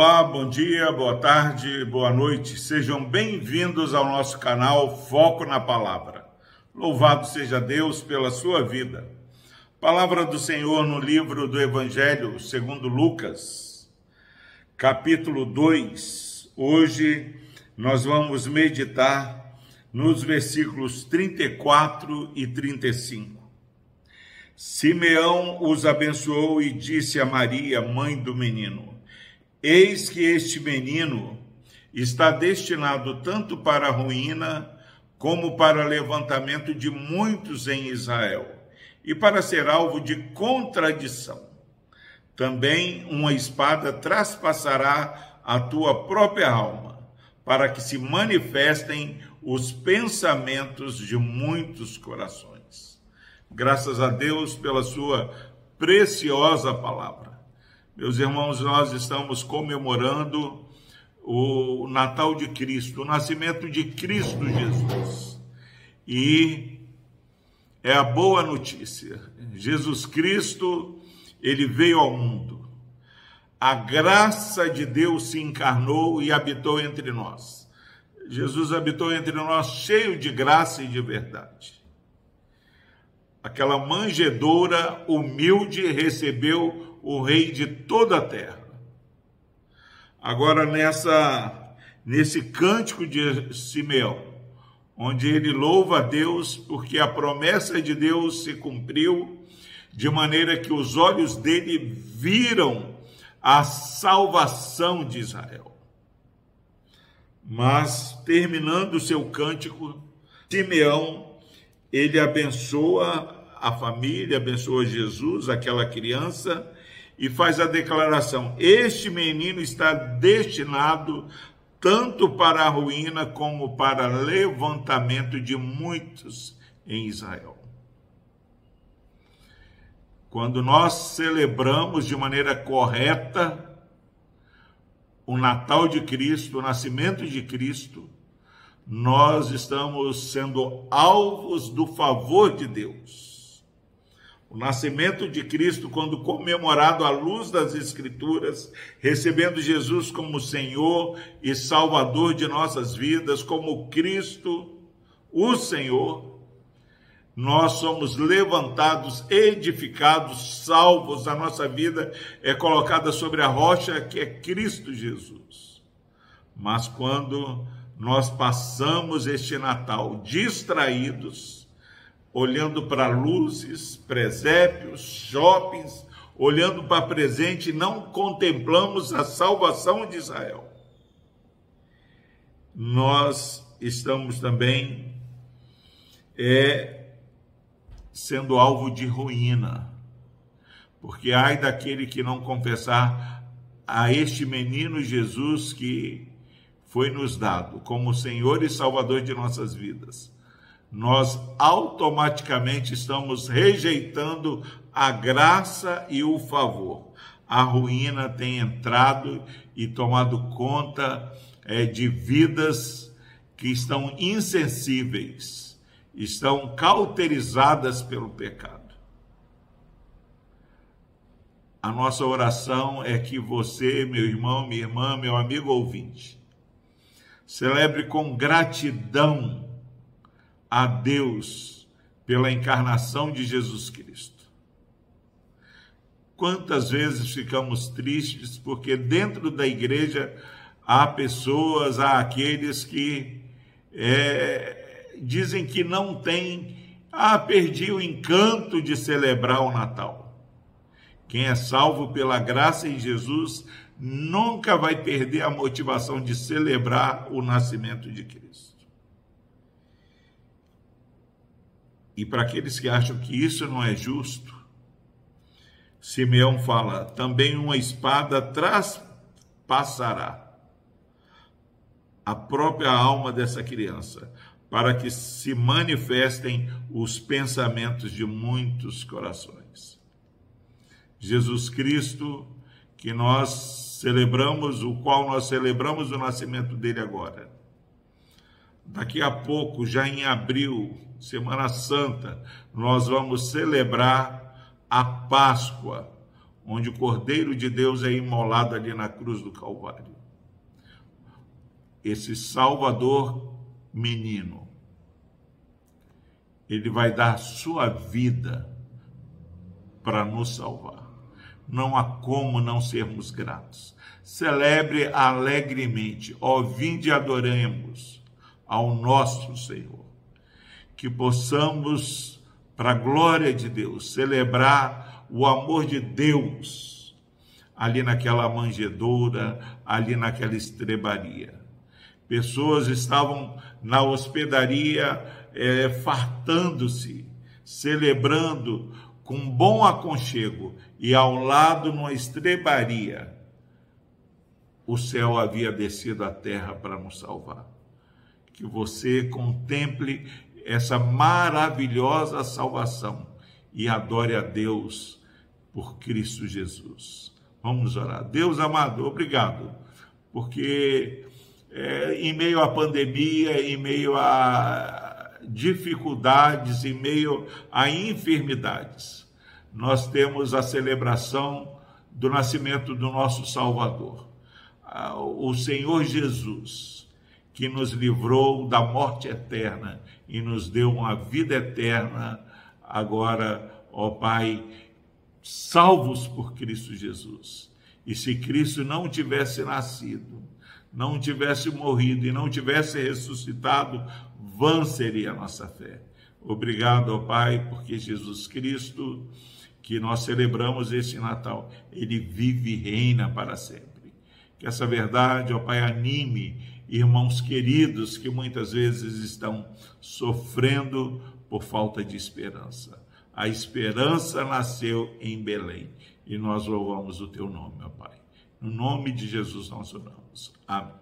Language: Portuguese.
Olá, bom dia, boa tarde, boa noite. Sejam bem-vindos ao nosso canal Foco na Palavra. Louvado seja Deus pela sua vida. Palavra do Senhor no livro do Evangelho segundo Lucas, capítulo 2. Hoje nós vamos meditar nos versículos 34 e 35. Simeão os abençoou e disse a Maria, mãe do menino: Eis que este menino está destinado tanto para a ruína como para levantamento de muitos em Israel, e para ser alvo de contradição. Também uma espada traspassará a tua própria alma, para que se manifestem os pensamentos de muitos corações. Graças a Deus pela sua preciosa palavra. Meus irmãos, nós estamos comemorando o Natal de Cristo, o nascimento de Cristo Jesus. E é a boa notícia. Jesus Cristo, ele veio ao mundo. A graça de Deus se encarnou e habitou entre nós. Jesus habitou entre nós cheio de graça e de verdade. Aquela manjedoura humilde recebeu o rei de toda a terra. Agora nessa nesse cântico de Simeão, onde ele louva a Deus porque a promessa de Deus se cumpriu de maneira que os olhos dele viram a salvação de Israel. Mas terminando o seu cântico, Simeão ele abençoa a família, abençoa Jesus, aquela criança, e faz a declaração: Este menino está destinado tanto para a ruína como para levantamento de muitos em Israel. Quando nós celebramos de maneira correta o Natal de Cristo, o nascimento de Cristo, nós estamos sendo alvos do favor de Deus. O nascimento de Cristo, quando comemorado à luz das Escrituras, recebendo Jesus como Senhor e Salvador de nossas vidas, como Cristo, o Senhor, nós somos levantados, edificados, salvos, a nossa vida é colocada sobre a rocha que é Cristo Jesus. Mas quando nós passamos este Natal distraídos, olhando para luzes, presépios, shoppings, olhando para presente, não contemplamos a salvação de Israel. Nós estamos também é, sendo alvo de ruína, porque ai daquele que não confessar a este menino Jesus que foi nos dado como Senhor e Salvador de nossas vidas nós automaticamente estamos rejeitando a graça e o favor. A ruína tem entrado e tomado conta é, de vidas que estão insensíveis, estão cauterizadas pelo pecado. A nossa oração é que você, meu irmão, minha irmã, meu amigo ouvinte, celebre com gratidão a Deus pela encarnação de Jesus Cristo. Quantas vezes ficamos tristes porque dentro da igreja há pessoas, há aqueles que é, dizem que não tem, ah, perdi o encanto de celebrar o Natal. Quem é salvo pela graça em Jesus nunca vai perder a motivação de celebrar o nascimento de Cristo. E para aqueles que acham que isso não é justo, Simeão fala: também uma espada traspassará a própria alma dessa criança, para que se manifestem os pensamentos de muitos corações. Jesus Cristo, que nós celebramos, o qual nós celebramos o nascimento dele agora. Daqui a pouco, já em abril, Semana Santa, nós vamos celebrar a Páscoa, onde o Cordeiro de Deus é imolado ali na cruz do Calvário. Esse Salvador menino, ele vai dar sua vida para nos salvar. Não há como não sermos gratos. Celebre alegremente, ó, vinde adoremos ao nosso Senhor. Que possamos, para a glória de Deus, celebrar o amor de Deus ali naquela manjedoura, ali naquela estrebaria. Pessoas estavam na hospedaria é, fartando-se, celebrando com bom aconchego, e ao lado, numa estrebaria, o céu havia descido à terra para nos salvar. Que você contemple essa maravilhosa salvação e adore a Deus por Cristo Jesus. Vamos orar. Deus amado, obrigado, porque é, em meio à pandemia, em meio a dificuldades, em meio a enfermidades, nós temos a celebração do nascimento do nosso Salvador, o Senhor Jesus, que nos livrou da morte eterna e nos deu uma vida eterna, agora, ó Pai, salvos por Cristo Jesus. E se Cristo não tivesse nascido, não tivesse morrido e não tivesse ressuscitado, vã seria a nossa fé. Obrigado, ó Pai, porque Jesus Cristo, que nós celebramos esse Natal, ele vive e reina para sempre. Que essa verdade, ó Pai, anime irmãos queridos que muitas vezes estão sofrendo por falta de esperança. A esperança nasceu em Belém e nós louvamos o teu nome, ó Pai. No nome de Jesus nós oramos. Amém.